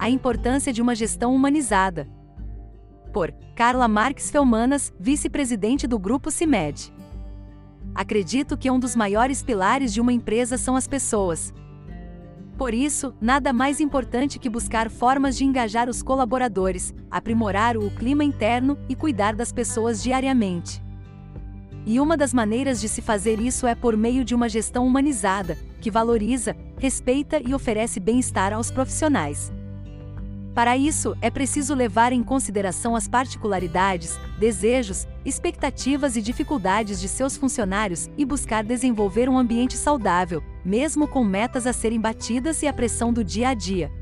A importância de uma gestão humanizada. Por Carla Marques Felmanas, vice-presidente do Grupo CIMED. Acredito que um dos maiores pilares de uma empresa são as pessoas. Por isso, nada mais importante que buscar formas de engajar os colaboradores, aprimorar o clima interno e cuidar das pessoas diariamente. E uma das maneiras de se fazer isso é por meio de uma gestão humanizada, que valoriza, respeita e oferece bem-estar aos profissionais. Para isso, é preciso levar em consideração as particularidades, desejos, expectativas e dificuldades de seus funcionários e buscar desenvolver um ambiente saudável, mesmo com metas a serem batidas e a pressão do dia a dia.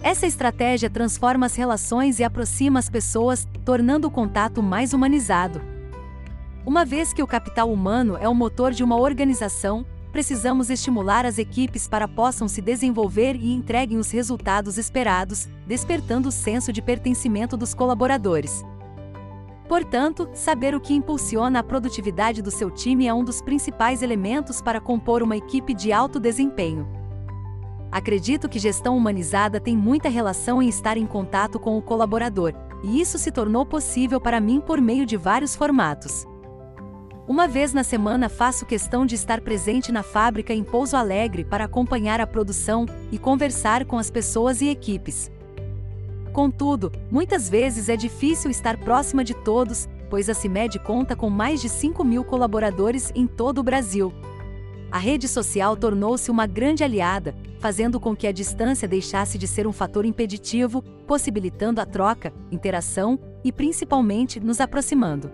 Essa estratégia transforma as relações e aproxima as pessoas, tornando o contato mais humanizado. Uma vez que o capital humano é o motor de uma organização, precisamos estimular as equipes para possam se desenvolver e entreguem os resultados esperados, despertando o senso de pertencimento dos colaboradores. Portanto, saber o que impulsiona a produtividade do seu time é um dos principais elementos para compor uma equipe de alto desempenho. Acredito que gestão humanizada tem muita relação em estar em contato com o colaborador, e isso se tornou possível para mim por meio de vários formatos. Uma vez na semana faço questão de estar presente na fábrica em Pouso Alegre para acompanhar a produção e conversar com as pessoas e equipes. Contudo, muitas vezes é difícil estar próxima de todos, pois a CIMED conta com mais de 5 mil colaboradores em todo o Brasil. A rede social tornou-se uma grande aliada, fazendo com que a distância deixasse de ser um fator impeditivo, possibilitando a troca, interação e principalmente nos aproximando.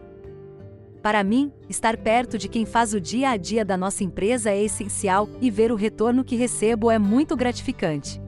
Para mim, estar perto de quem faz o dia a dia da nossa empresa é essencial e ver o retorno que recebo é muito gratificante.